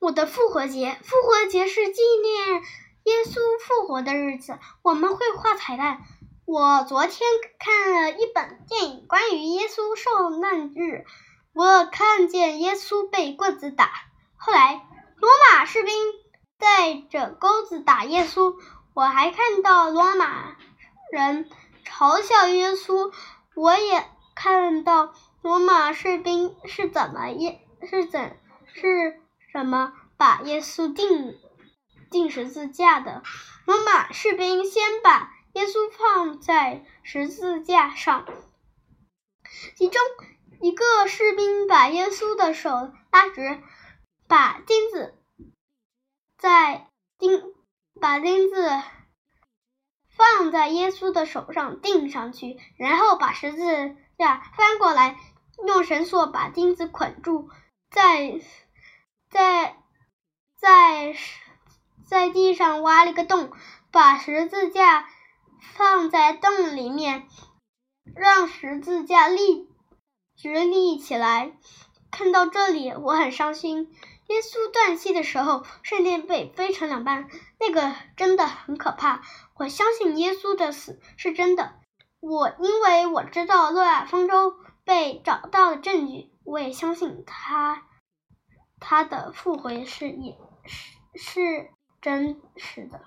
我的复活节，复活节是纪念耶稣复活的日子，我们会画彩蛋。我昨天看了一本电影，关于耶稣受难日，我看见耶稣被棍子打，后来罗马士兵带着钩子打耶稣，我还看到罗马人嘲笑耶稣，我也看到罗马士兵是怎么耶是怎是什么把耶稣钉钉十字架的。罗马士兵先把耶稣放在十字架上，其中一个士兵把耶稣的手拉直，把钉子在钉把钉子放在耶稣的手上钉上去，然后把十字架翻过来，用绳索把钉子捆住，再在在在地上挖了个洞，把十字架放在洞里面，让十字架立直立起来。看到这里，我很伤心。耶稣断气的时候，圣殿被分成两半，那个真的很可怕。我相信耶稣的死是真的，我因为我知道诺亚方舟被找到的证据，我也相信他他的复回是也是是真实的。